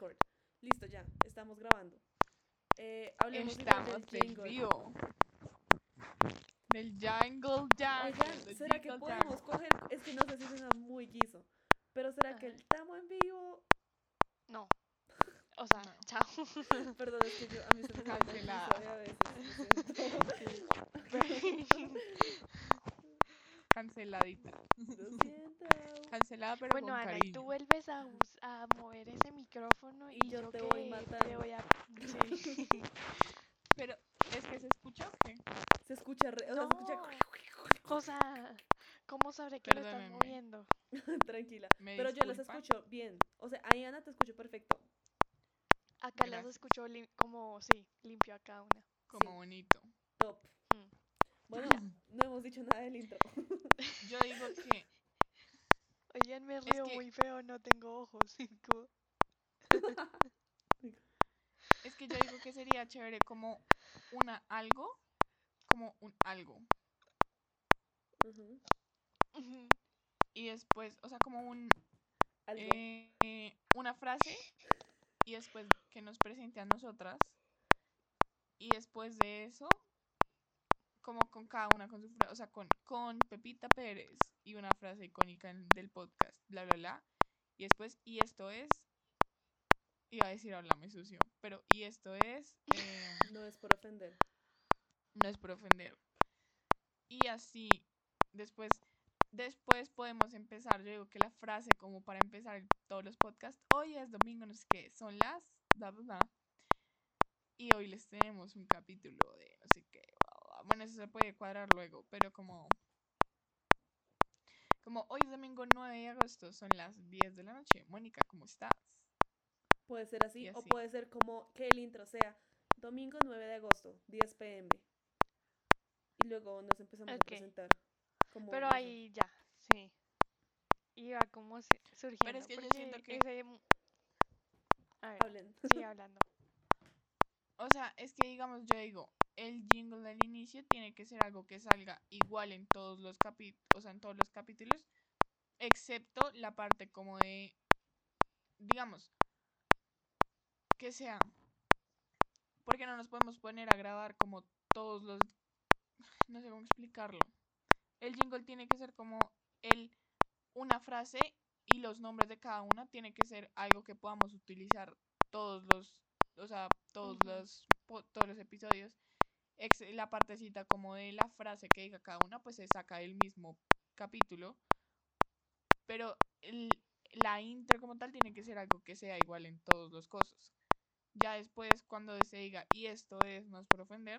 record. Listo, ya, estamos grabando. Eh, hablemos Estamos del en jingle. vivo. Del jungle jungle. Oigan, del ¿será que jingle podemos jungle. coger? Es que no sé si suena muy guiso. Pero ¿será que el estamos en vivo? No. O sea, No. chao. Perdón, es que yo, a mí se me de a veces. Canceladita. Lo siento. Cancelada, pero bueno, con Ana, y cariño. tú vuelves a, a mover ese micrófono y, Y yo te voy matando. te voy a... Sí. Pero, ¿es que se escucha o qué? Se escucha, re- o sea, se escucha No. O sea, ¿cómo sabré que lo estás moviendo? tranquila. ¿Me Pero yo disculpan? escucho bien. O sea, ahí Ana te escucho perfecto. Acá las escucho lim- como, sí, limpio a cada una. Como Sí. bonito. Top. Bueno, no hemos dicho nada del intro. Yo digo que Oigan, me río que- muy feo, no tengo ojos. es que yo digo que sería chévere como una algo, como un algo. Y después, o sea, como un Algo. eh, una frase y después que nos presente a nosotras y después de eso como con cada una con su frase, o sea, con, con Pepita Pérez y una frase icónica en- del podcast, bla, bla, bla. Y después, y esto es, iba a decir háblame sucio, pero y esto es, eh, No es por ofender. no es por ofender. Y así, después, después podemos empezar, yo digo que la frase como para empezar todos los podcasts, hoy es domingo, no sé qué, son las, bla, bla, bla. Y hoy les tenemos un capítulo de no sé qué. Bueno, eso se puede cuadrar luego, pero como, como hoy es domingo 9 de agosto, son las 10 de la noche. Mónica, ¿cómo estás? Puede ser así, o puede ser como que el intro sea domingo 9 de agosto, 10 pm. Y luego nos empezamos a presentar. Como, Pero ahí ya, sí. Iba como surgiendo. es que yo siento que- ese A ver, Hablen. sigue hablando. O sea, es que digamos, yo digo, el jingle del inicio tiene que ser algo que salga igual en todos los capítulos, o sea, en todos los capítulos, excepto la parte como de, digamos, que sea, porque no nos podemos poner a grabar como todos los, no sé cómo explicarlo. El jingle tiene que ser como el, una frase y los nombres de cada una tiene que ser algo que podamos utilizar todos los, o sea, todos los, todos los episodios. La partecita como de la frase que diga cada una, pues se saca del mismo capítulo. Pero la intro como tal tiene que ser algo que sea igual en todos los cosas. Ya después, cuando se diga, y esto es, es por ofender,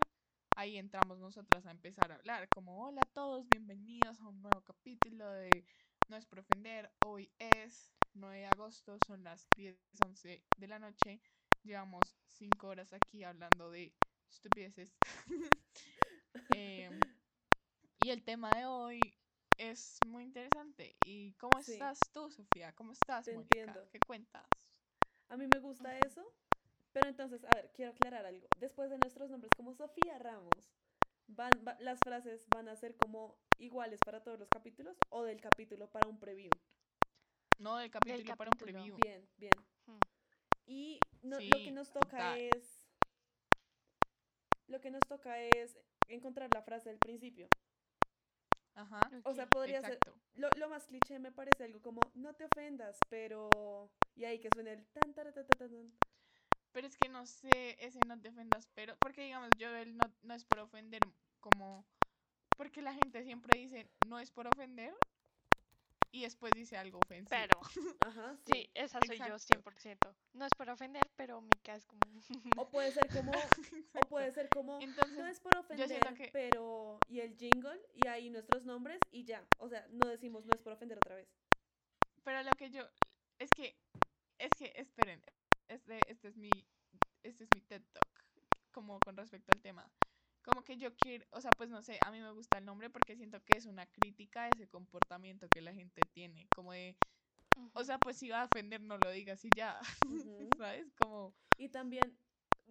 ahí entramos nosotras a empezar a hablar, como, hola a todos, bienvenidos a un nuevo capítulo de No es por ofender, hoy es 9 de agosto, son las 10, 11 de la noche, llevamos 5 horas aquí hablando de estupideces. Em, y el tema de hoy es muy interesante. ¿Y cómo Sí. estás tú, Sofía? ¿Cómo estás, Te Mónica? entiendo. ¿Qué cuentas? A mí me gusta eso. Pero entonces, a ver, quiero aclarar algo. Después de nuestros nombres como Sofía Ramos, van, va- las frases van a ser como iguales para todos los capítulos o del capítulo para un preview. No, del capítulo para un preview. Bien, bien. Hmm. Y no- lo que nos toca total. es. Lo que nos toca es encontrar la frase del principio. Ajá. O sea, podría Exacto. ser. Lo, lo más cliché me parece algo como, no te ofendas, pero. Y ahí que suene el tan, tara, ta, ta, ta, tan. Pero es que no sé, ese no te ofendas, pero. Porque digamos, yo el no, no es por ofender, como. Porque la gente siempre dice no es por ofender y después dice algo ofensivo. Pero, Ajá, sí. sí, esa soy yo Exacto. 100%. No es por ofender, pero Mika es como... O puede ser como. o puede ser como. Entonces, no es por ofender, que- pero. Y el jingle, y ahí nuestros nombres, y ya. O sea, no decimos no es por ofender otra vez. Pero lo que yo. Es que. Es que, esperen. Este, este es mi. Este es mi TED Talk. Como con respecto al tema. Como que yo quiero. O sea, pues no sé. A mí me gusta el nombre porque siento que es una crítica a ese comportamiento que la gente tiene. Como de. O sea, pues si va a ofender, no lo digas y ya. ¿Sabes? Como. Y también.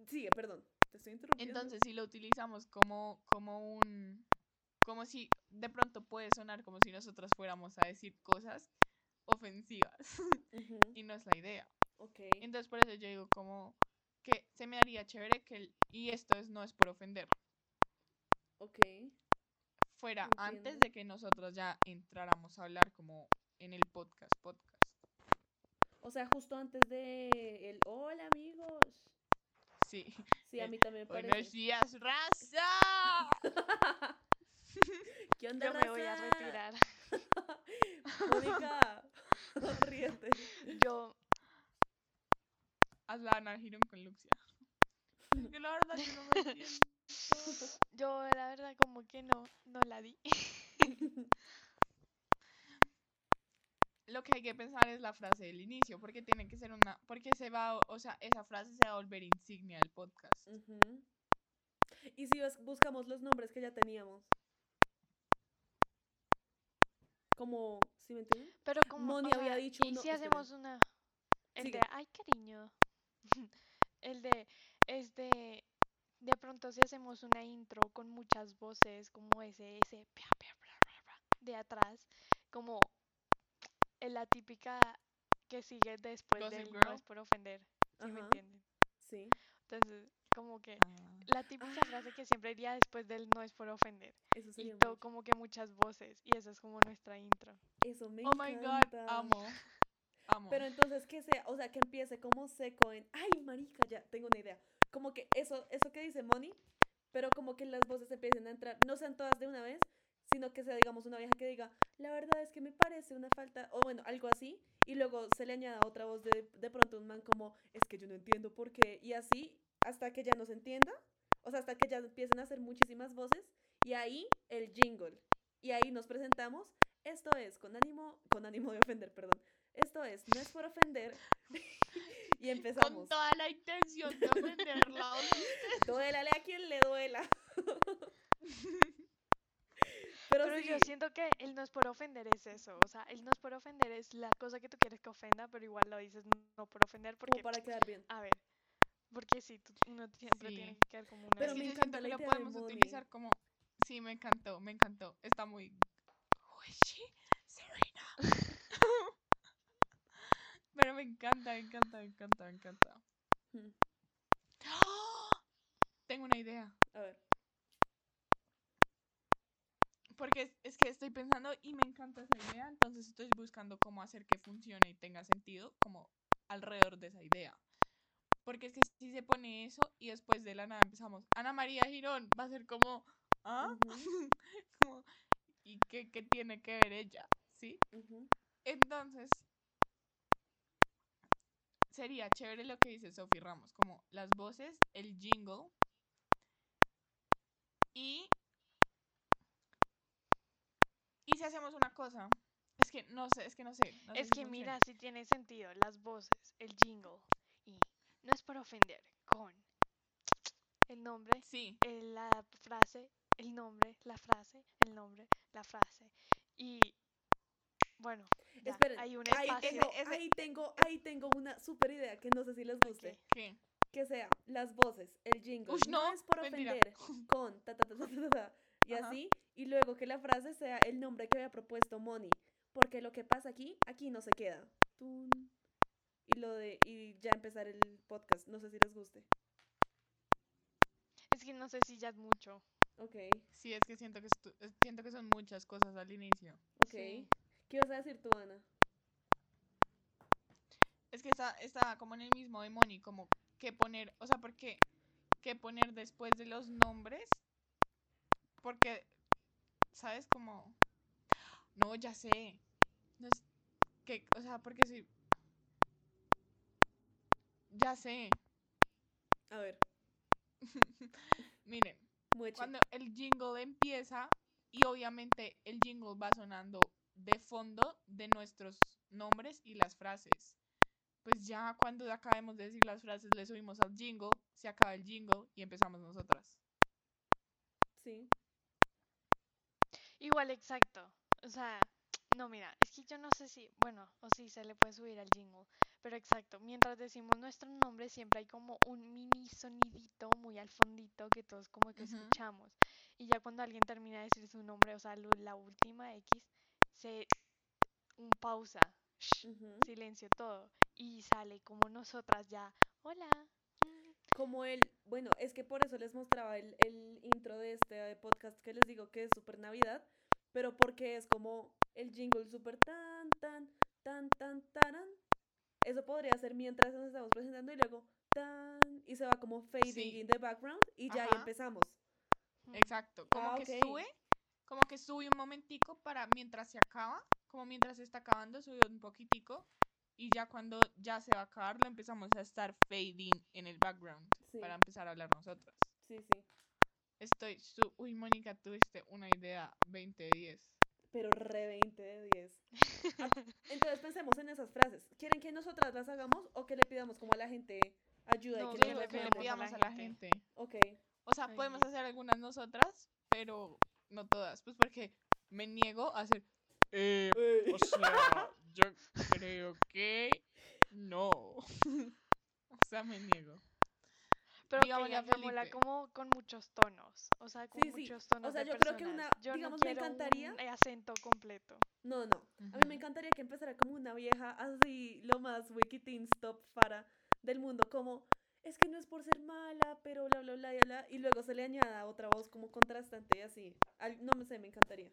Sigue, perdón. Te estoy interrumpiendo. Entonces, si lo utilizamos como, como un. Como si de pronto puede sonar como si nosotras fuéramos a decir cosas ofensivas. Y no es la idea. Ok. Entonces por eso yo digo como que se me haría chévere que, el- y esto es, no es por ofender, Ok. fuera antes de que nosotros ya entráramos a hablar como en el podcast, podcast. O sea, justo antes de el hola amigos. Sí. Sí, a mí también me Buenos parece. días, raza. ¿Qué onda, Yo me voy a retirar. Mónica, ríete. Yo, Haz la Ana con Luxia. Que la verdad yo no me entiendo. yo la verdad como que no, no la di. Lo que hay que pensar es la frase del inicio, porque tiene que ser una, porque se va, o sea, esa frase se va a volver insignia del podcast. ¿Y si bus- buscamos los nombres que ya teníamos? Como, ¿sí me entienden? Pero como, Moni o había dicho ¿y uno- si esperen. hacemos una, el Sigue. de, ay cariño, el de, es de, de pronto si hacemos una intro con muchas voces, como ese, ese, de atrás, como en la típica que sigue después Gossip del no es por ofender, ¿sí me Ajá. entienden? Sí. Entonces, como que Ah. la típica frase que siempre iría después del no es por ofender. Eso Y sería todo como que muchas voces. Y eso es como nuestra intro. Eso me Oh my god, amo. Amo. Pero entonces que sea, o sea, que empiece como seco en, ay, marica, ya tengo una idea. Como que eso, eso que dice Moni, pero como que las voces empiecen a entrar, no sean todas de una vez, sino que sea, digamos, una vieja que diga, la verdad es que me parece una falta, o bueno, algo así, y luego se le añada otra voz de, de pronto un man como, es que yo no entiendo por qué, y así hasta que ya no se entienda, o sea, hasta que ya empiecen a hacer muchísimas voces, y ahí el jingle, y ahí nos presentamos, esto es con ánimo, con ánimo de ofender, perdón, esto es, no es por ofender, y empezamos. Con toda la intención de ofenderla. Duélale a quien le duela. Pero, Pero sí, yo siento que el no es por ofender es eso. O sea, el no es por ofender es la cosa que tú quieres que ofenda, pero igual lo dices no por ofender como porque, para quedar bien. a ver, porque sí, tú- uno siempre Sí. tiene que quedar como una... Pero me yo encanta la que idea de podemos utilizar como. Sí, me encantó, me encantó. Está muy. Who is she? Serena. Pero me encanta, me encanta, me encanta, me encanta. Hmm, Tengo una idea. A ver. Porque es, es que estoy pensando y me encanta esa idea, entonces estoy buscando cómo hacer que funcione y tenga sentido como alrededor de esa idea. Porque es que si se pone eso y después de la nada empezamos, Ana María Girón, va a ser como, ¿ah? Como, ¿Y qué, qué tiene que ver ella? ¿Sí? Entonces, sería chévere lo que dice Sophie Ramos, como las voces, el jingle y... Y si hacemos una cosa, es que no sé, es que no sé. no sé Es si que mira, si tiene sentido, las voces, el jingle y no es por ofender, con el nombre, Sí, eh, la frase, el nombre, la frase, el nombre, la frase. Y bueno, ya, Esperen, hay un ahí, tengo, ese- ahí, tengo, ahí tengo una super idea que no sé si les guste. Que sea las voces, el jingle. Ush, no, es por mentira. ofender. Con ta ta ta ta ta, ta, y Ajá. así. Y luego que la frase sea el nombre que había propuesto Moni. Porque lo que pasa aquí, aquí no se queda. Tun. Y lo de. Y ya empezar el podcast. No sé si les guste. Es que no sé si ya es mucho. Ok, Sí, es que siento que, siento que son muchas cosas al inicio. ok. Sí. ¿Qué ibas a decir tú, Ana? Es que está, está como en el mismo de Moni, como que poner, o sea, porque qué poner después de los nombres, porque, ¿sabes? Como, no, ya sé, no es, que, o sea, porque si, ya sé, A ver, miren, cuando el jingle empieza y obviamente el jingle va sonando de fondo de nuestros nombres y las frases. Pues ya cuando acabemos de decir las frases le subimos al jingle, se acaba el jingle y empezamos nosotras. Sí. Igual, exacto. O sea, no, mira, es que yo no sé si, bueno, o si se le puede subir al jingle, pero exacto, mientras decimos nuestro nombre siempre hay como un mini sonidito muy al fondito que todos como que escuchamos. Y ya cuando alguien termina de decir su nombre, o sea, lo- la última X, se un pausa, shh, silencio todo. y sale como nosotras ya, hola. Como el, bueno, es que por eso les mostraba el, el intro de este podcast que les digo que es super Navidad, pero porque es como el jingle super tan, tan, tan, tan, taran. Eso podría ser mientras nos estamos presentando y luego tan, y se va como fading Sí. in the background y ya ahí empezamos. mm, Exacto, como Ah, que ok. sube, como que sube un momentico para mientras se acaba, como mientras se está acabando, sube un poquitico y ya cuando ya se va a acabar lo empezamos a estar fading en el background Sí, para empezar a hablar nosotras. sí, sí. Estoy su Uy, Mónica, tuviste una idea 20 de 10. Pero re 20 de 10. Ah, Entonces pensemos en esas frases. ¿Quieren que nosotras las hagamos o que le pidamos como a la gente ayuda No, y que sí, lo que le pidamos a a la la gente. Ok. O sea, Ay, podemos hacer algunas nosotras, pero no todas. Pues porque me niego a hacer. Eh, o sea, yo creo que no. o sea, me niego. Pero Digámosle que como con muchos tonos, o sea, con Sí, sí, muchos o tonos sea, de yo creo que una- Yo digamos, no me encantaría- un acento completo. No, no. A mí me encantaría que empezara como una vieja así, lo más Wikiteen Stop Fara del mundo, como es que no es por ser mala, pero bla, bla, bla, bla, bla, y luego se le añada otra voz como contrastante y así. Al- no me sé, me encantaría.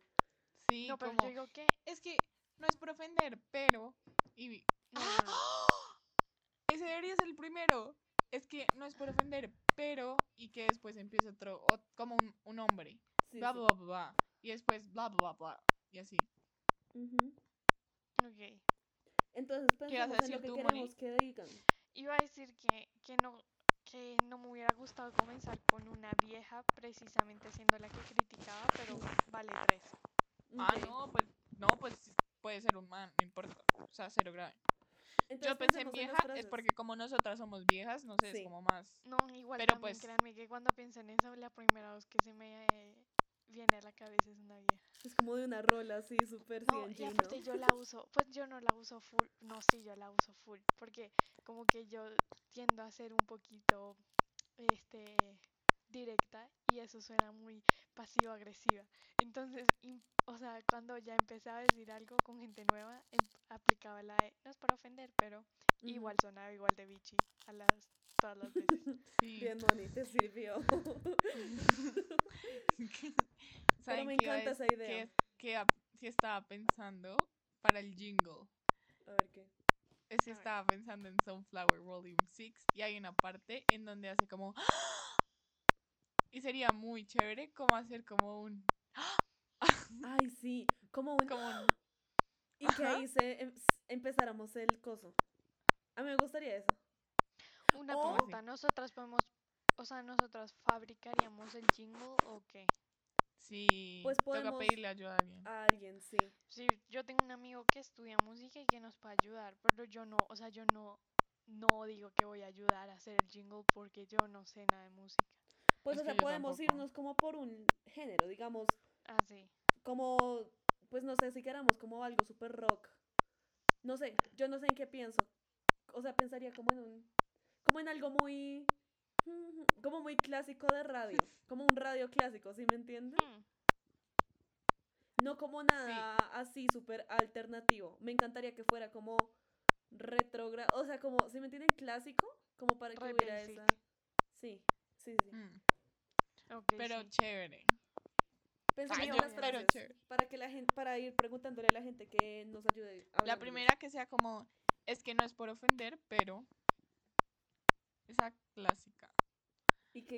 Sí, No, pero como. yo digo que Es que no es por ofender, pero. Y... no, ¡Ah! no, no. Ese debería ser el primero. Es que no es por ofender, pero. Y que después empieza otro. ot- como un, un hombre. Sí, Bla, sí. bla, bla, bla. Y después bla, bla, bla, bla. Y así. Ujú. Ok. Entonces pensemos en decir lo que tú, queremos que digan. Iba a decir que, que no que no me hubiera gustado comenzar con una vieja precisamente siendo la que criticaba, pero vale tres. Ah, no, pues. No, pues puede ser un man, no importa. O sea, cero grave. Entonces Yo pensé en vieja, es porque como nosotras somos viejas, no sé, Sí. es como más. No, igual Pero, también pues- créanme que cuando pienso en eso, la primera voz que se me eh, viene a la cabeza es una vieja. Es como de una rola así, súper No, y aparte ¿no? yo la uso, pues yo no la uso full, no, sí, yo la uso full, porque como que yo tiendo a ser un poquito, este, directa y eso suena muy pasivo-agresiva. Entonces, im- o sea, cuando ya empecé a decir algo con gente nueva, em- aplicaba la de, no es para ofender, pero igual sonaba igual de bichi a las, todas las veces. Sí. Bien, Moni, te sirvió. ¿Saben me encanta esa idea. qué ap- qué estaba pensando para el jingle? A ver qué. Es que estaba pensando en Sunflower Volume 6 y hay una parte en donde hace como ¡Ah! y sería muy chévere como hacer como un Ay, sí, como un... como un Y que ahí se em- empezáramos el coso. A mí me gustaría eso. Una O- pregunta, ¿nosotras podemos, o sea, nosotras fabricaríamos el jingle o qué? Sí Pues toca podemos- pedirle ayuda a alguien. A alguien, sí. Sí, yo tengo un amigo que estudia música y que nos puede ayudar, pero yo no, o sea, yo no, no digo que voy a ayudar a hacer el jingle porque yo no sé nada de música. Pues, Es o sea, podemos tampoco. irnos como por un género, digamos, Ah, sí. como, pues no sé si queramos como algo super rock. No sé, yo no sé en qué pienso. O sea, pensaría como en un, como en algo muy, como muy clásico de radio, como un radio clásico, ¿sí me entienden? Hmm, No como nada así súper alternativo. Me encantaría que fuera como retrogrado, o sea, como, ¿sí me entienden? Clásico, como para que Re hubiera basic. esa... Sí, sí, sí. Mm, pero sí. chévere. Pensemos en yo- las pero chévere. para que la gente, para ir preguntándole a la gente que nos ayude. La primera que sea como es que no es por ofender, pero esa clásica. Y que,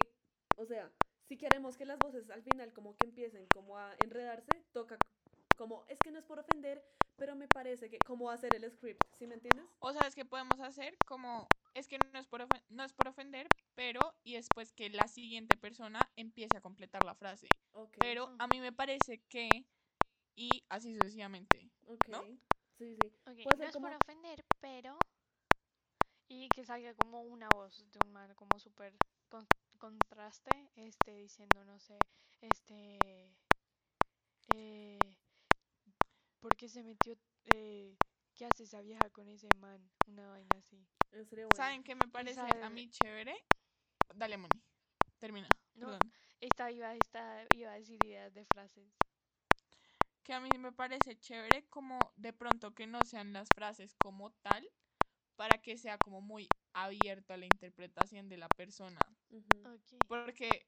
o sea, si queremos que las voces al final como que empiecen como a enredarse, toca como, es que no es por ofender, pero me parece que, como hacer el script, ¿sí me entiendes? O sabes que podemos hacer como es que no es por ofen- no es por ofender, pero y después que la siguiente persona empiece a completar la frase. Pero a mí me parece que y así sucesivamente. ok. ¿no? Sí, sí. No ser es por ofender, pero... Y que salga como una voz de un man como súper con- contraste, este, diciendo, no sé, este... Eh, ¿Por qué se metió? Eh, ¿Qué hace esa vieja con ese man? Una vaina así. Eso sería bueno. ¿Saben qué me parece a mí chévere? Dale, Moni. Termina. No. Perdón. Esta iba, esta iba a decir ideas de frases. que a mí me parece chévere como de pronto que no sean las frases como tal, para que sea como muy abierto a la interpretación de la persona. Porque,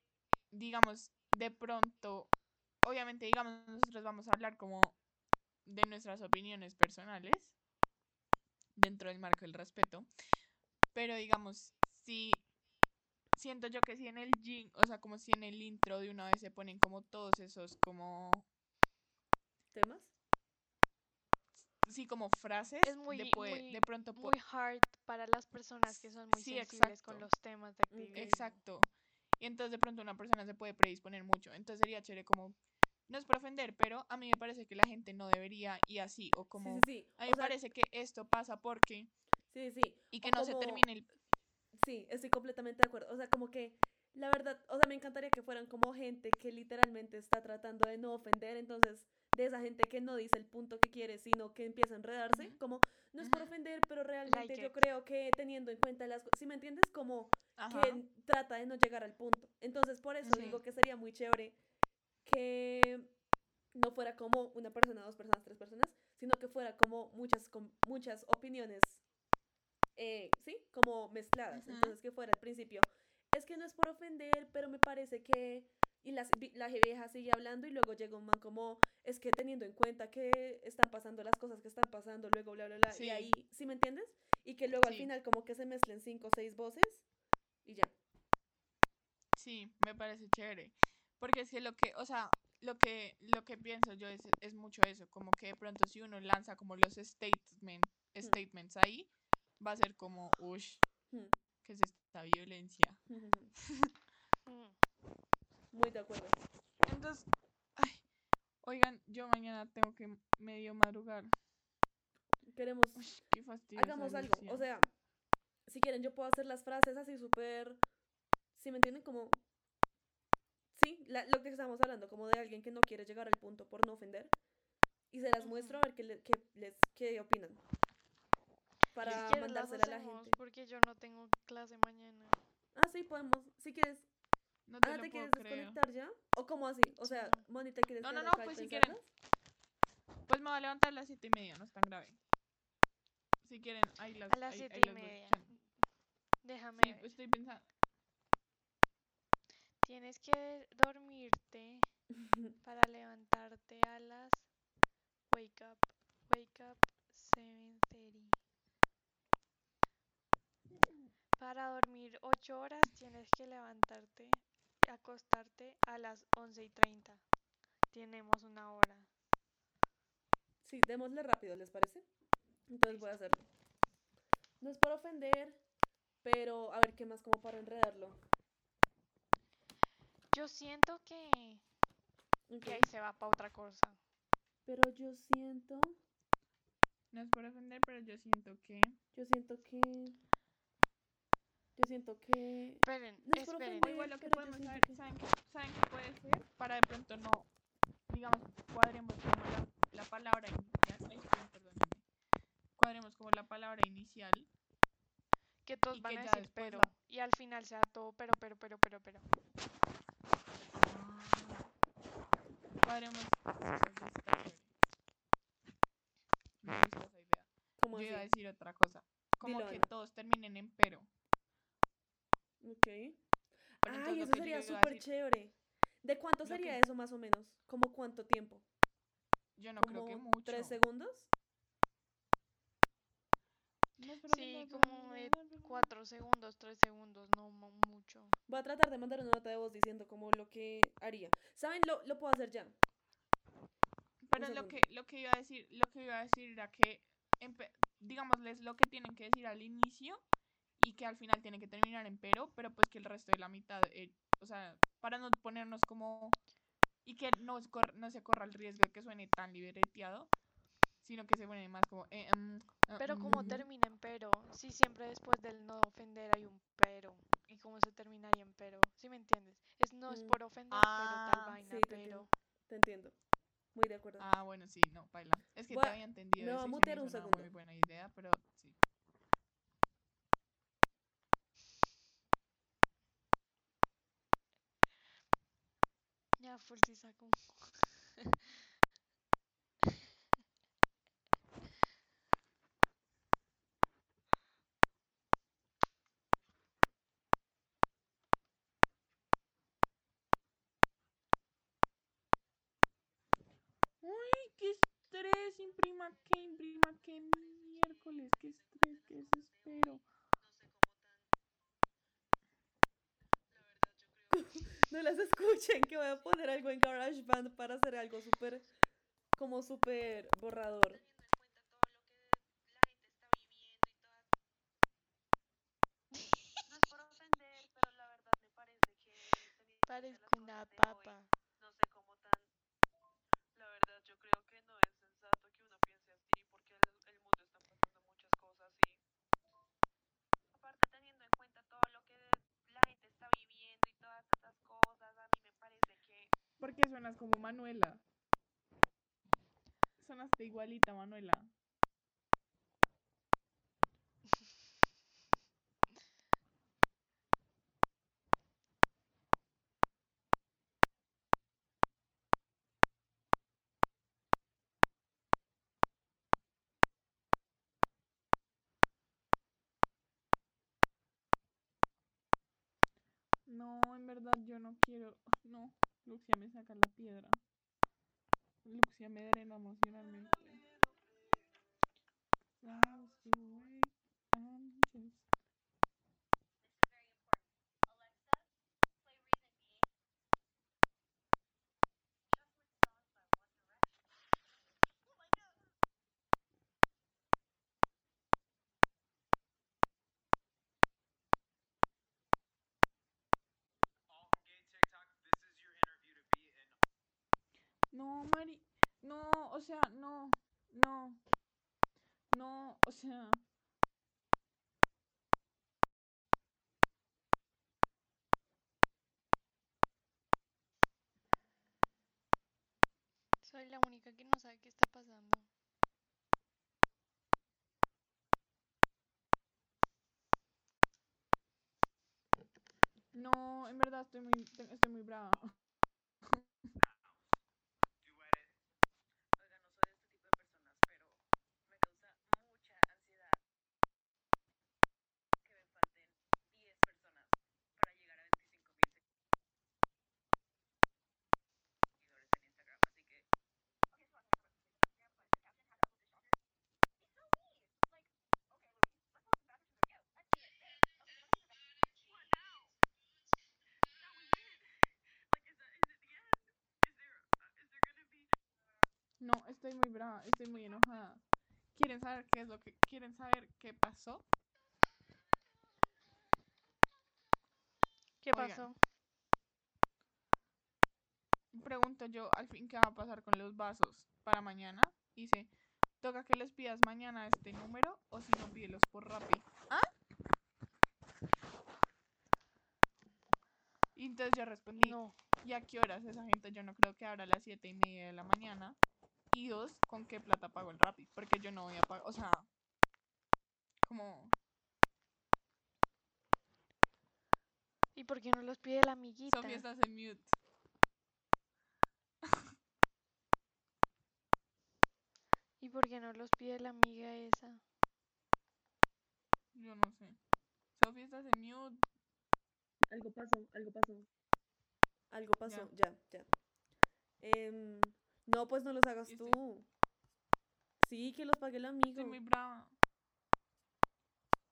digamos, de pronto, obviamente, digamos, nosotros vamos a hablar como de nuestras opiniones personales dentro del marco del respeto. Pero, digamos, si siento yo que si en el jing, o sea, como si en el intro de una vez se ponen como todos esos, como, ¿Temas? Sí, como frases, Es muy- de, muy- de pronto Muy hard para las personas que son muy Sí, sensibles con los temas de activismo. Exacto. Y entonces de pronto una persona se puede predisponer mucho. Entonces sería chévere como, no es por ofender, pero a mí me parece que la gente no debería y así, o como, Sí, sí, sí. a mí me sea, parece que esto pasa porque, Sí, sí. y que O no se termine el... Sí, estoy completamente de acuerdo. O sea, como que la verdad, o sea, me encantaría que fueran como gente que literalmente está tratando de no ofender, entonces de esa gente que no dice el punto que quiere, sino que empieza a enredarse, como no es por ofender, pero realmente Like yo it. creo que teniendo en cuenta las cosas, si me entiendes, como Ajá. que trata de no llegar al punto. Entonces, por eso digo que sería muy chévere que no fuera como una persona, dos personas, tres personas, sino que fuera como muchas, com- muchas opiniones, eh, ¿sí? Como mezcladas. Entonces, que fuera al principio, es que no es por ofender, pero me parece que... Y las, la vieja sigue hablando y luego llega un man como, es que teniendo en cuenta que están pasando las cosas que están pasando, luego bla, bla, bla, Sí. y ahí, ¿sí me entiendes? Y que luego al final como que se mezclen cinco o seis voces y ya. Sí, me parece chévere. Porque es que lo que, o sea, lo que, lo que pienso yo es, es mucho eso, como que de pronto si uno lanza como los statement, statements ahí, va a ser como, ush, Hmm. ¿qué es esta violencia? Muy de acuerdo. Entonces, ay, oigan, yo mañana tengo que medio madrugar. Queremos, Uy, qué fastidio. hagamos algo. O sea, si quieren, yo puedo hacer las frases así súper. ¿Sí me entienden? Como. Sí, la- lo que estamos hablando, como de alguien que no quiere llegar al punto por no ofender. Y se las muestro a ver qué, le- qué les, qué opinan. Para Si quieres, las mandársela a la gente. Porque yo no tengo clase mañana. Ah, sí, podemos. Si quieres. No te Ah, lo ¿te puedo quieres desconectar ya? ¿O cómo así? O sea. Moni, ¿te quieres No, no, no, pues si quieren. Pues me voy a levantar a las siete y media, no es tan grave. Si quieren, ahí las A las ahí- siete ahí y media. Déjame Sí, ver. estoy pensando. Tienes que dormirte para levantarte a las wake up, wake up 7:30. Para dormir 8 horas tienes que levantarte acostarte a las 11 y 30. Tenemos una hora. Sí, démosle rápido, ¿les parece? Entonces voy a hacerlo. No es por ofender, pero a ver qué más como para enredarlo. Yo siento que, que ahí se va para otra cosa. Pero yo siento, No es por ofender, pero yo siento que. yo siento que, yo siento que, Esperen, No es esperen. ofender. O igual lo que podemos saber, que- ¿saben qué, ¿saben qué puede ser? Para de pronto no, digamos, cuadremos como la, la palabra inicial. Ay, perdón, perdónenme. Cuadremos como la palabra inicial. Que todos y van que a decir pero. la- Y al final sea todo pero, pero, pero, pero, pero. Cuadremos. Está chévere. Me gusta esa idea. ¿cómo Yo así? iba a decir otra cosa. Como Dilo, que todos terminen en pero. Ok. Entonces Ay, eso sería súper chévere. ¿De cuánto sería que- eso más o menos? ¿Como cuánto tiempo? Yo no ¿Como creo que mucho. tres segundos? No Sí, como de 4 segundos, 3 segundos, no mu- mucho. Voy a tratar de mandar una nota de voz diciendo como lo que haría. ¿Saben? Lo, lo puedo hacer ya. Pero lo que, lo que iba a decir, lo que iba a decir era que, empe- digámosles lo que tienen que decir al inicio y que al final tienen que terminar en pero, pero pues que el resto de la mitad, eh, o sea, para no ponernos como y que no, es cor- no se corra el riesgo de que suene tan libreteado, sino que se pone más como eh, mm, ah, Pero mm, como mm. termina en pero, si siempre después del no ofender hay un pero, y cómo se terminaría en pero, ¿sí me entiendes? Es no es Mm. por ofender, Ah, pero tal vaina, sí, te pero entiendo. Te entiendo. Muy de acuerdo. Ah, bueno, sí, no, baila. Es que Voy te a- había entendido eso sí me mutear un segundo. muy buena idea, pero fuerza y. Uy, qué estrés, imprima que, imprima que, miércoles, qué estrés, qué desespero. No las escuchen, que voy a poner algo en GarageBand para hacer algo súper, como súper borrador. No es por ofender, pero la verdad me parece que teniendo en cuenta Parezco las una cosas de hoy, papa. no sé cómo tan... La verdad yo creo que no es sensato que uno piense así porque el, el mundo está pasando muchas cosas y... Aparte teniendo en cuenta todo lo que la gente está viviendo y todas esas cosas, a mí me parece que... ¿Por qué suenas como Manuela? Sonaste igualita, Manuela. No, en verdad yo no quiero. No, Luxia me saca la piedra. Luxia me drena emocionalmente. No, Mari. No, o sea, no. No. No, o sea. Soy la única que no sabe qué está pasando. No, en verdad estoy muy, estoy muy brava. Oiga, no soy de este tipo de personas, pero me causa mucha ansiedad que me falten 10 personas para llegar a 25 mil seguidores en Instagram, así que... No, estoy muy brava, estoy muy enojada. ¿Quieren saber qué es lo que quieren saber qué pasó? ¿Qué Oigan. pasó? Pregunto yo al fin qué va a pasar con los vasos para mañana. Dice, toca que les pidas mañana este número o si no pídelos por Rappi. ¿Ah? Y entonces yo respondí, No. ¿y a qué horas esa gente? Yo no creo que abra a las siete y media de la mañana. Y dos, ¿con qué plata pago el Rappi? Porque yo no voy a pagar, o sea, como, ¿Y por qué no los pide la amiguita? Sofía estás en mute. ¿Y por qué no los pide la amiga esa? Yo no sé. Sofía estás en mute. Algo pasó, algo pasó. Algo pasó, ya, ya. Em, no, pues no los hagas tú. estoy- Sí, que los pague el amigo. Estoy muy brava.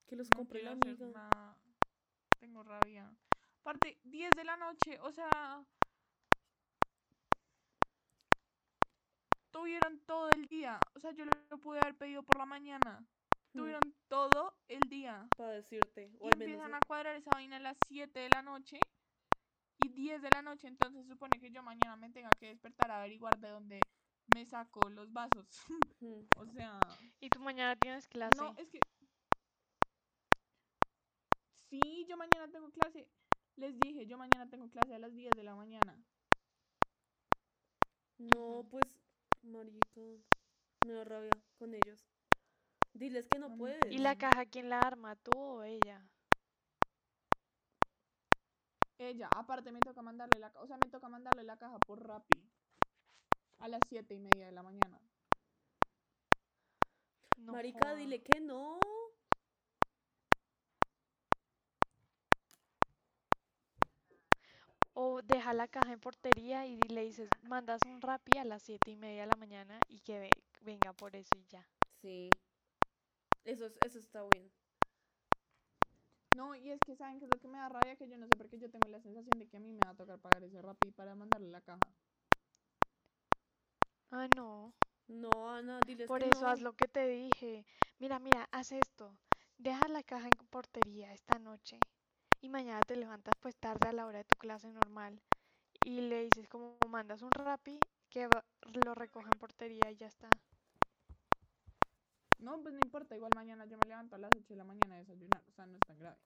Que los No compre la amiga. nada. Tengo rabia. Aparte, 10 de la noche, o sea. Tuvieron todo el día. O sea, yo lo pude haber pedido por la mañana. Hmm, Tuvieron todo el día. Para decirte. O Y al menos. empiezan a cuadrar esa vaina a las 7 de la noche y 10 de la noche. Entonces supone que yo mañana me tenga que despertar a averiguar de dónde me saco los vasos. O sea. ¿Y tú mañana tienes clase? No, es que. Sí, yo mañana tengo clase. Les dije, yo mañana tengo clase a las 10 de la mañana. No, pues, marica. Me da rabia con ellos. Diles que no puedes. ¿Y la caja quién la arma? ¿Tú o ella? Ella, aparte me toca mandarle la caja, o sea, me toca mandarle la caja por Rappi. A las 7 y media de la mañana. No Marica, joda. dile que no. O deja la caja en portería y le dices, mandas un Rappi a las siete y media de la mañana y que ve, venga por eso y ya. Sí. Eso, es- eso está bien. No, y es que saben que es lo que me da rabia, que yo no sé por qué yo tengo la sensación de que a mí me va a tocar pagar ese Rappi para mandarle la caja. Ah, no. No, Ana, diles Por que eso no. haz lo que te dije. Mira, mira, haz esto. Deja la caja en portería esta noche. Y mañana te levantas pues tarde a la hora de tu clase normal. Y le dices como mandas un Rappi que va- lo recoge en portería y ya está. No, pues no importa, igual mañana yo me levanto a las 8 de la mañana a desayunar, o sea, no es tan grave.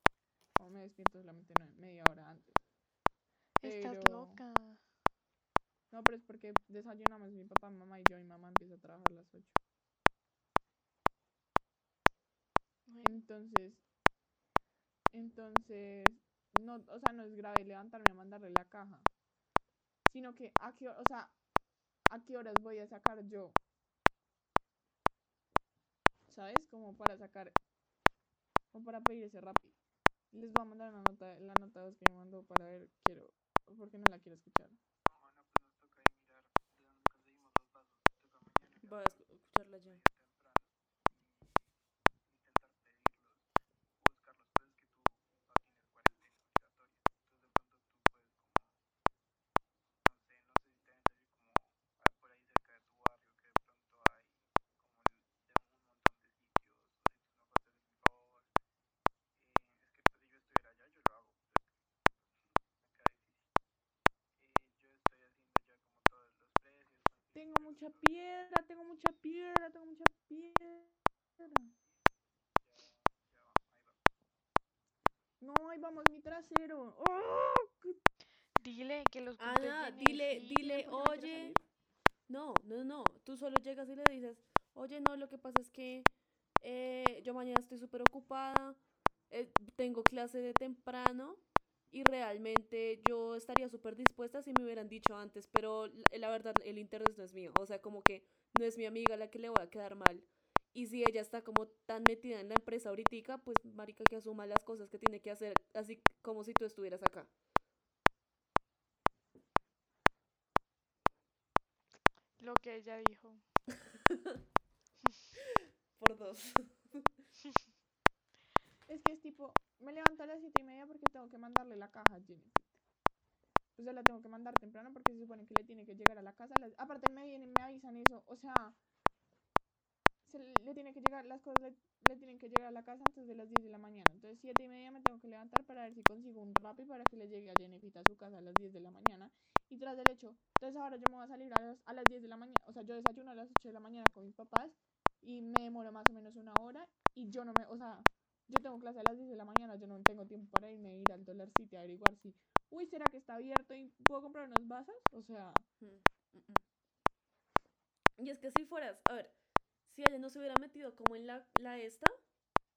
O me despierto solamente media hora antes. Estás Pero- loca. No, pero es porque desayunamos mi papá, mamá y yo, y mamá empieza a trabajar a las 8. Bueno, Entonces, entonces, no, o sea, no es grave levantarme a mandarle la caja. Sino que, ¿a qué, o sea, ¿a qué horas voy a sacar yo? ¿Sabes? Como para sacar, como para pedir ese Rappi. Les voy a mandar una nota, la nota de voz que me mandó para ver, quiero, porque no la quiero escuchar. Bueno, pues nos toca ahí mirar de dónde conseguimos los vasos. Toca mañana Voy a escu- escucharla ya. salir temprano y intentar pedirlos o buscarlos. Pues es que tú no tienes cuarentena obligatoria. Entonces de pronto tú puedes como, no sé, no sé si te deben salir como ah, por ahí cerca de tu barrio que de pronto hay como el- de un montón de sitios. O si tú no puedes hacer mi favor. Eh, es que pues si yo estuviera allá yo lo hago. Pero es que pues, me queda difícil. Eh, yo estoy haciendo ya como todos los precios. Tengo mucha piedra, tengo mucha piedra, tengo mucha piedra. No, ahí vamos, mi trasero. ¡Oh! Dile que los Ana, puntos dile, dile, ¿por qué no quiere oye. No, no, no. Tú solo llegas y le dices, oye, no, lo que pasa es que eh, yo mañana estoy súper ocupada, eh, tengo clase de temprano y realmente yo estaría súper dispuesta si me hubieran dicho antes, pero la, verdad el interés no es mío. O sea, como que no es mi amiga la que le voy a quedar mal. Y si ella está como tan metida en la empresa ahorita, pues marica que asuma las cosas que tiene que hacer, así como si tú estuvieras acá. Lo que ella dijo. Por dos. Es que es tipo, me levanto a las siete y media porque tengo que mandarle la caja a Jennifer. Pues yo la tengo que mandar temprano porque se supone que le tiene que llegar a la casa. las- Aparte me vienen me avisan eso. O sea, se le, tiene que llegar, las cosas le, tienen que llegar a la casa antes de las 10 de la mañana. Entonces siete y media me tengo que levantar para ver si consigo un Rappi para que le llegue a Jennifer a su casa a las 10 de la mañana. Y tras del hecho, entonces ahora yo me voy a salir a las, a las 10 de la mañana. O sea, yo desayuno a las 8 de la mañana con mis papás y me demoro más o menos una hora y yo no me, o sea, yo tengo clase a las 10 de la mañana, yo no tengo tiempo para irme a ir al Dollar City a averiguar si, uy, ¿será que está abierto y puedo comprar unos vasos? O sea, Mm, mm, mm. Y es que si fueras, a ver, si ella no se hubiera metido como en la, la esta,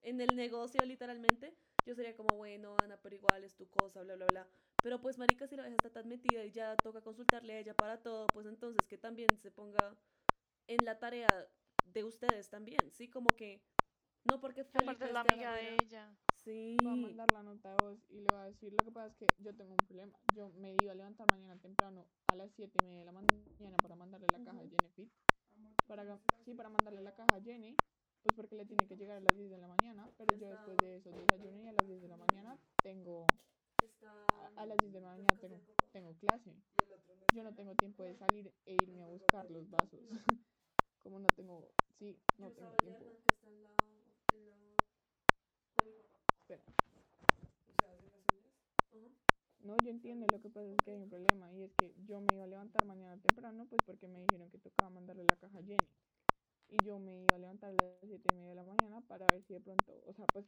en el negocio literalmente, yo sería como, bueno, Ana, pero igual es tu cosa, bla, bla, bla. Pero pues, marica, si la vieja está tan metida y ya toca consultarle a ella para todo, pues entonces que también se ponga en la tarea de ustedes también, ¿sí? Como que, no porque Felipe Aparte es la amiga de ella. Sí. voy a mandar la nota de voz y le voy a decir, lo que pasa es que yo tengo un problema. Yo me iba a levantar mañana temprano a las 7 y media de la mañana para mandarle la caja a Ujú. Jennifer. Para, sí, para mandarle la caja a Jenny, pues porque le tiene que llegar a las 10 de la mañana, pero yo después de eso desayuno y a las 10 de la mañana tengo, a, a las 10 de la mañana tengo, tengo clase. Yo no tengo tiempo de salir e irme a buscar los vasos. Como no tengo, sí, no tengo tiempo. Espera. No, yo entiendo, lo que pasa es que hay un problema y es que yo me iba a levantar mañana temprano pues porque me dijeron que tocaba mandarle la caja a Jenny y yo me iba a levantar a las siete y media de la mañana para ver si de pronto, o sea, pues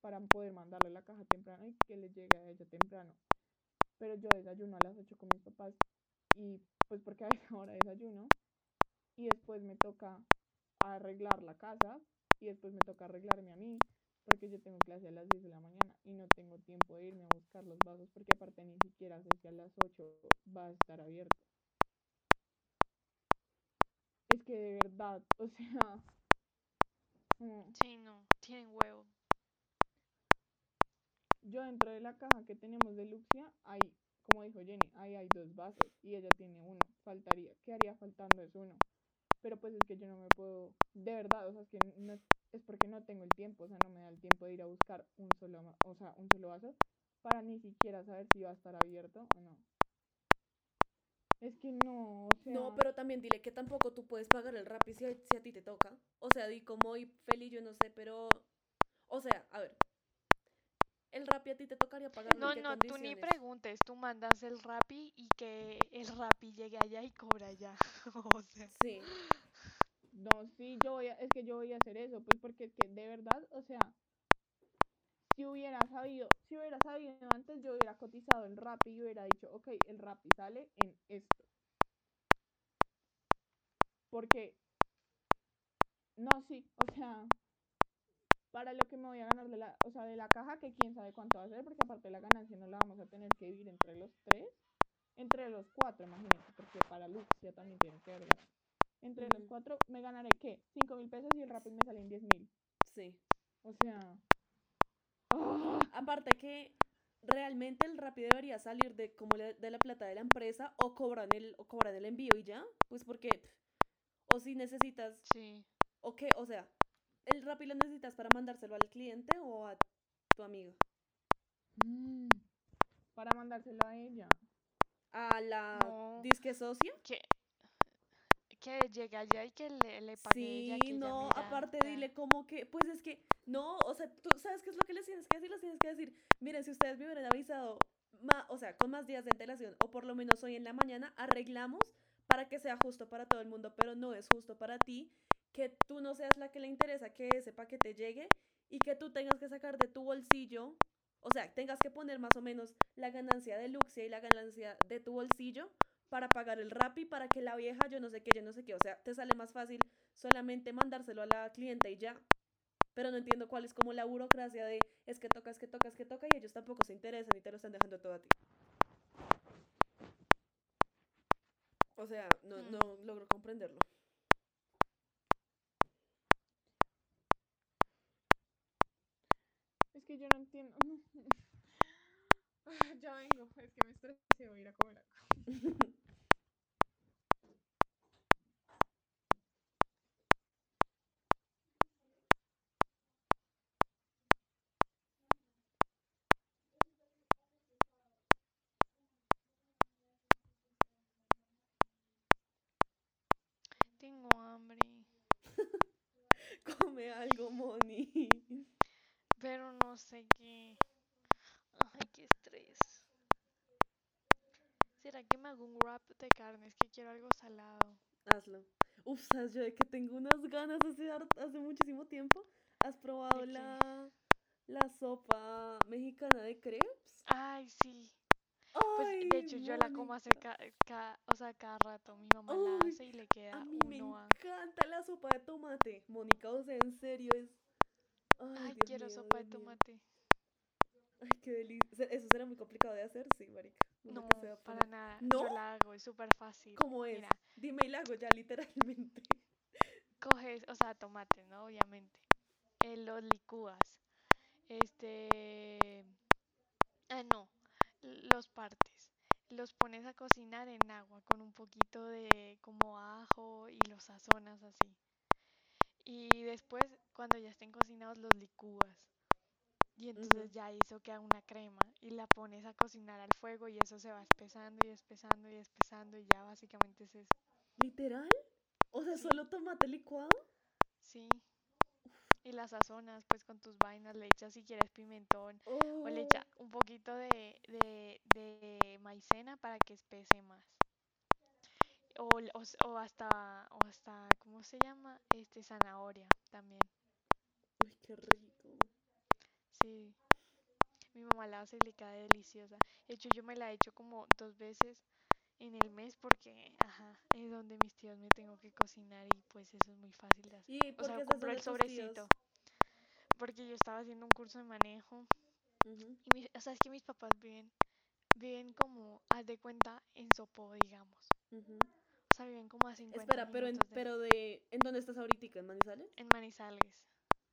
para poder mandarle la caja temprano y que le llegue a ella temprano. Pero yo desayuno a las 8 con mis papás y pues porque a esa hora desayuno y después me toca arreglar la casa y después me toca arreglarme a mí porque yo tengo clase a las 10 de la mañana y no tengo tiempo de irme a buscar los vasos porque aparte ni siquiera sé si a las 8 va a estar abierto. Es que de verdad, o sea, Sí, no, tienen huevo. yo dentro de la caja que tenemos de Luxia hay, como dijo Jenny, ahí hay dos vasos y ella tiene uno, faltaría, ¿qué haría faltando es uno? pero pues es que yo no me puedo, de verdad, o sea, es que no es, porque no tengo el tiempo, o sea, no me da el tiempo de ir a buscar un solo, o sea, un solo vaso para ni siquiera saber si va a estar abierto o no. Es que no, o sea, No, pero también dile que tampoco tú puedes pagar el Rappi si, a- si a ti te toca. O sea, di como y feliz, yo no sé, pero. O sea, a ver. El Rappi a ti te tocaría pagarlo. No, ¿en qué no, tú ni preguntes, tú mandas el Rappi y que el Rappi llegue allá y cobra allá. O sea, Sí. No, sí, yo voy a, es que yo voy a hacer eso, pues porque es que de verdad, o sea, si hubiera sabido, si hubiera sabido antes, yo hubiera cotizado el Rappi y hubiera dicho, ok, el Rappi sale en esto. Porque, no, sí, o sea, para lo que me voy a ganar de la, o sea, de la caja, que quién sabe cuánto va a ser, porque aparte la ganancia no la vamos a tener que dividir entre los tres, entre los cuatro, imagínate, porque para Luxia también tiene que haber. Entre los cuatro me ganaré, ¿qué? Cinco mil pesos y el Rappi me sale en diez mil. Sí. O sea... ¡ah! Aparte que realmente el Rappi debería salir de como le- de la plata de la empresa o cobran el o cobran el envío y ya, pues porque o si necesitas sí. o qué, o sea, el Rappi lo necesitas para mandárselo al cliente o a tu amiga, Mm, Para mandárselo a ella. a la No. disque socia. Que, que llegue allá y que le, le pague ella, Sí, que ella no, mira, aparte ya. dile como que, pues es que, no, o sea, tú sabes qué es lo que les tienes que decir, les tienes que decir, miren, si ustedes me hubieran avisado, ma- o sea, con más días de antelación, o por lo menos hoy en la mañana, arreglamos para que sea justo para todo el mundo, pero no es justo para ti, que tú no seas la que le interesa que ese paquete llegue y que tú tengas que sacar de tu bolsillo, o sea, tengas que poner más o menos la ganancia de Luxia y la ganancia de tu bolsillo para pagar el Rappi, para que la vieja, yo no sé qué, yo no sé qué, o sea, te sale más fácil solamente mandárselo a la clienta y ya. Pero no entiendo cuál es como la burocracia de es que toca, es que toca, es que toca y ellos tampoco se interesan y te lo están dejando todo a ti. O sea, no, Mm. no logro comprenderlo. Es que yo no entiendo. Ya vengo, es que me estresé, voy a ir a comer algo. Tengo hambre, Come algo, Moni. pero no sé qué. Ay, qué estrés. ¿Será que me hago un wrap de carne? Es que quiero algo salado. Hazlo. Uf, sabes yo de que tengo unas ganas hace, hace muchísimo tiempo. ¿Has probado ¿De la, la sopa mexicana de crepes? Ay, sí. Pues Ay, de hecho yo la como hace ca- ca- o sea, cada rato. Mi mamá la Ay, hace y le queda A mí me uno a. encanta la sopa de tomate, Mónica, o sea, en serio es... Ay, Ay, quiero mío, sopa de Dios mío. Ay, qué delicia. ¿Eso será muy complicado de hacer? Sí, marica. No, que para nada. ¿No? Yo la hago, es súper fácil. ¿Cómo es? Mira, Dime y la hago ya, literalmente. coges, o sea, tomate, ¿no? Obviamente. Eh, los licúas. Este. Ah, no. Los partes. Los pones a cocinar en agua con un poquito de como ajo y los sazonas así. Y después, cuando ya estén cocinados, los licúas. Y entonces ya eso queda una crema y la pones a cocinar al fuego y eso se va espesando y espesando y espesando y ya básicamente es eso. ¿Literal? O sea, Sí. solo tomate licuado. Sí. Y las sazonas pues con tus vainas, le echas si quieres pimentón o le Oh, echas un poquito de, de, de maicena para que espese más. O, o o hasta, o hasta, ¿cómo se llama? Este, zanahoria también. Uy, qué rico. Sí. Mi mamá la hace y le queda deliciosa. De hecho, yo me la he hecho como dos veces en el mes porque, ajá, es donde mis tíos me tengo que cocinar y pues eso es muy fácil de hacer. ¿Y O sea, compro el sobrecito. Porque yo estaba haciendo un curso de manejo y o sea, es que mis papás viven, viven como, haz de cuenta, en Sopo, digamos. O sea, viven como a 50 Espera, pero en, de- pero de ¿en dónde estás ahorita? ¿En Manizales? en Manizales.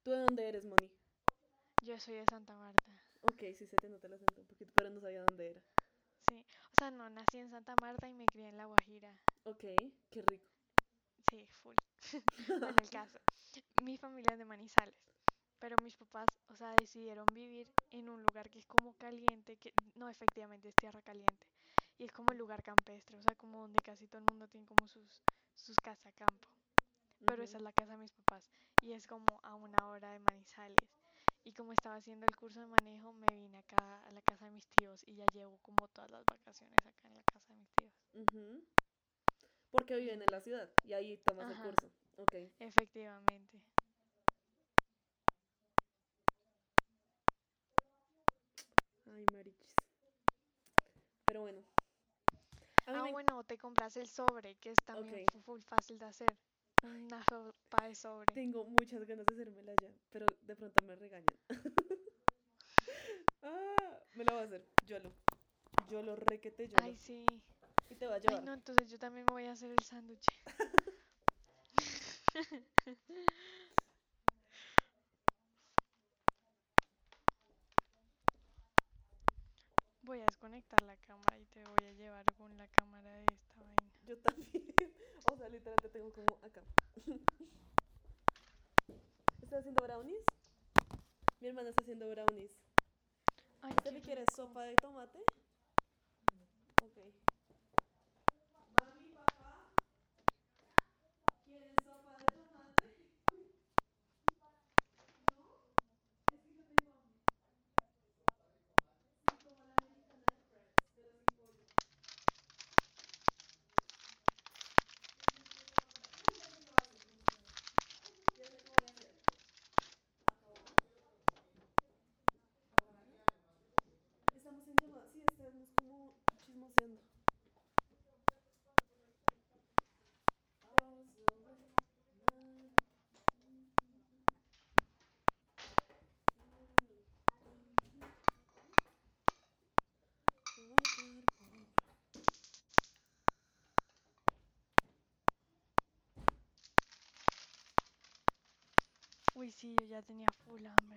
¿Tú de dónde eres, Moni? Yo soy de Santa Marta. Ok, sí se te nota el acento un poquito, pero no sabía dónde era. Sí. O sea, no, nací en Santa Marta y me crié en La Guajira. Ok, qué rico. Sí, full. bueno, el caso. Mi familia es de Manizales. Pero mis papás, o sea, decidieron vivir en un lugar que es como caliente, que no, efectivamente es tierra caliente. Y es como el lugar campestre, o sea, como donde casi todo el mundo tiene como sus, sus casas campo. Pero esa es la casa de mis papás. Y es como a una hora de Manizales. Y como estaba haciendo el curso de manejo, me vine acá a la casa de mis tíos y ya llevo como todas las vacaciones acá en la casa de mis tíos. Porque viven en la ciudad y ahí tomas Ajá. el curso. Ok. Efectivamente. Ay, marichis. Pero bueno. Ah, me- bueno, te compras el sobre, que es también Ok. fu- full fácil de hacer. Una sopa de sobre. Tengo muchas ganas de hacérmela ya, pero de pronto me regañan. ah, me la voy a hacer. Yo lo. Yo lo requete yo. Ay, sí. Y te voy a Ay, llevar. no, entonces yo también me voy a hacer el sándwich. Desconectar la cámara y te voy a llevar con la cámara de esta vaina. Yo también. O sea, literal te tengo como acá. ¿Estás haciendo brownies? Mi hermana está haciendo brownies. Ay, ¿Usted me quiere sopa de tomate? Ok. Mami, papá, ¿quieren sopa de tomate? ¿No? Es que yo tengo hambre. Sí, como la americana de Friends, pero sin pollo. Ya sé qué voy a hacer. Estamos en llamada, sí, estamos como chismoseando. Uy, sí, yo ya tenía full hambre.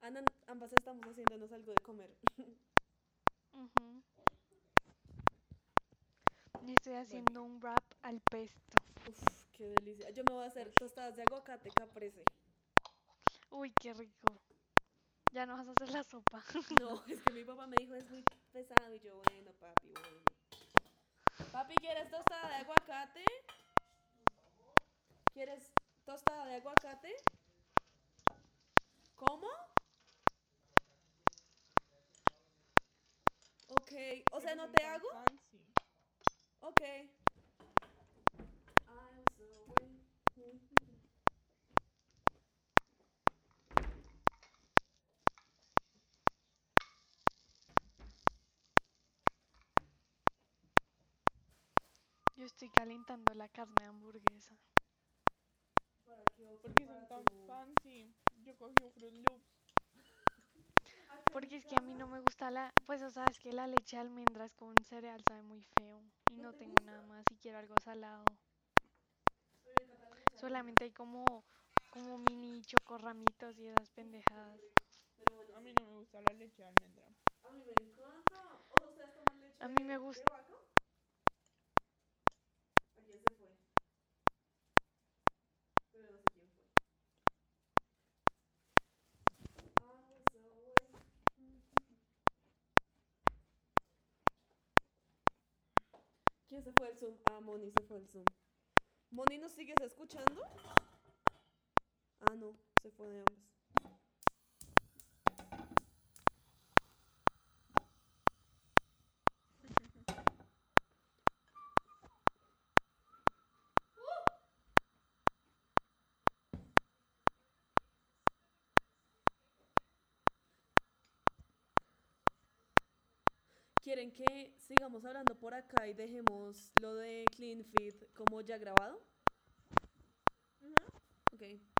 Ana, ambas estamos haciéndonos algo de comer. Y estoy haciendo un wrap al pesto. Uf, qué delicia. Yo me voy a hacer tostadas de aguacate caprese. Uy, qué rico. Ya no vas a hacer la sopa. No, es que mi papá me dijo es muy pesado y yo, bueno, papi, bueno. Papi, ¿quieres tostada de aguacate? ¿Quieres tostada de aguacate? ¿Cómo? Ok, o sea, ¿no te hago? Fancy. Ok. I'm so wait- Yo estoy calentando la carne de hamburguesa. ¿Para qué otro? Porque son tan fancy. Yo cogí un Fruit Loops. Porque es que a mí no me gusta la, pues o sea, es que la leche de almendras con cereal sabe muy feo y no tengo nada más y quiero algo salado. Solamente hay como, como mini chocorramitos y esas pendejadas. A mí no me gusta la leche de almendra. a mí me encanta. O sea, ¿ustedes toman leche A mí me de gusta- vaca? ¿Quién se fue del Zoom? Ah, Moni se fue del Zoom. Moni, ¿nos sigues escuchando? Ah, no, se fue de ambos. ¿Quieren que sigamos hablando por acá y dejemos lo de Clean Feed como ya grabado? Ok.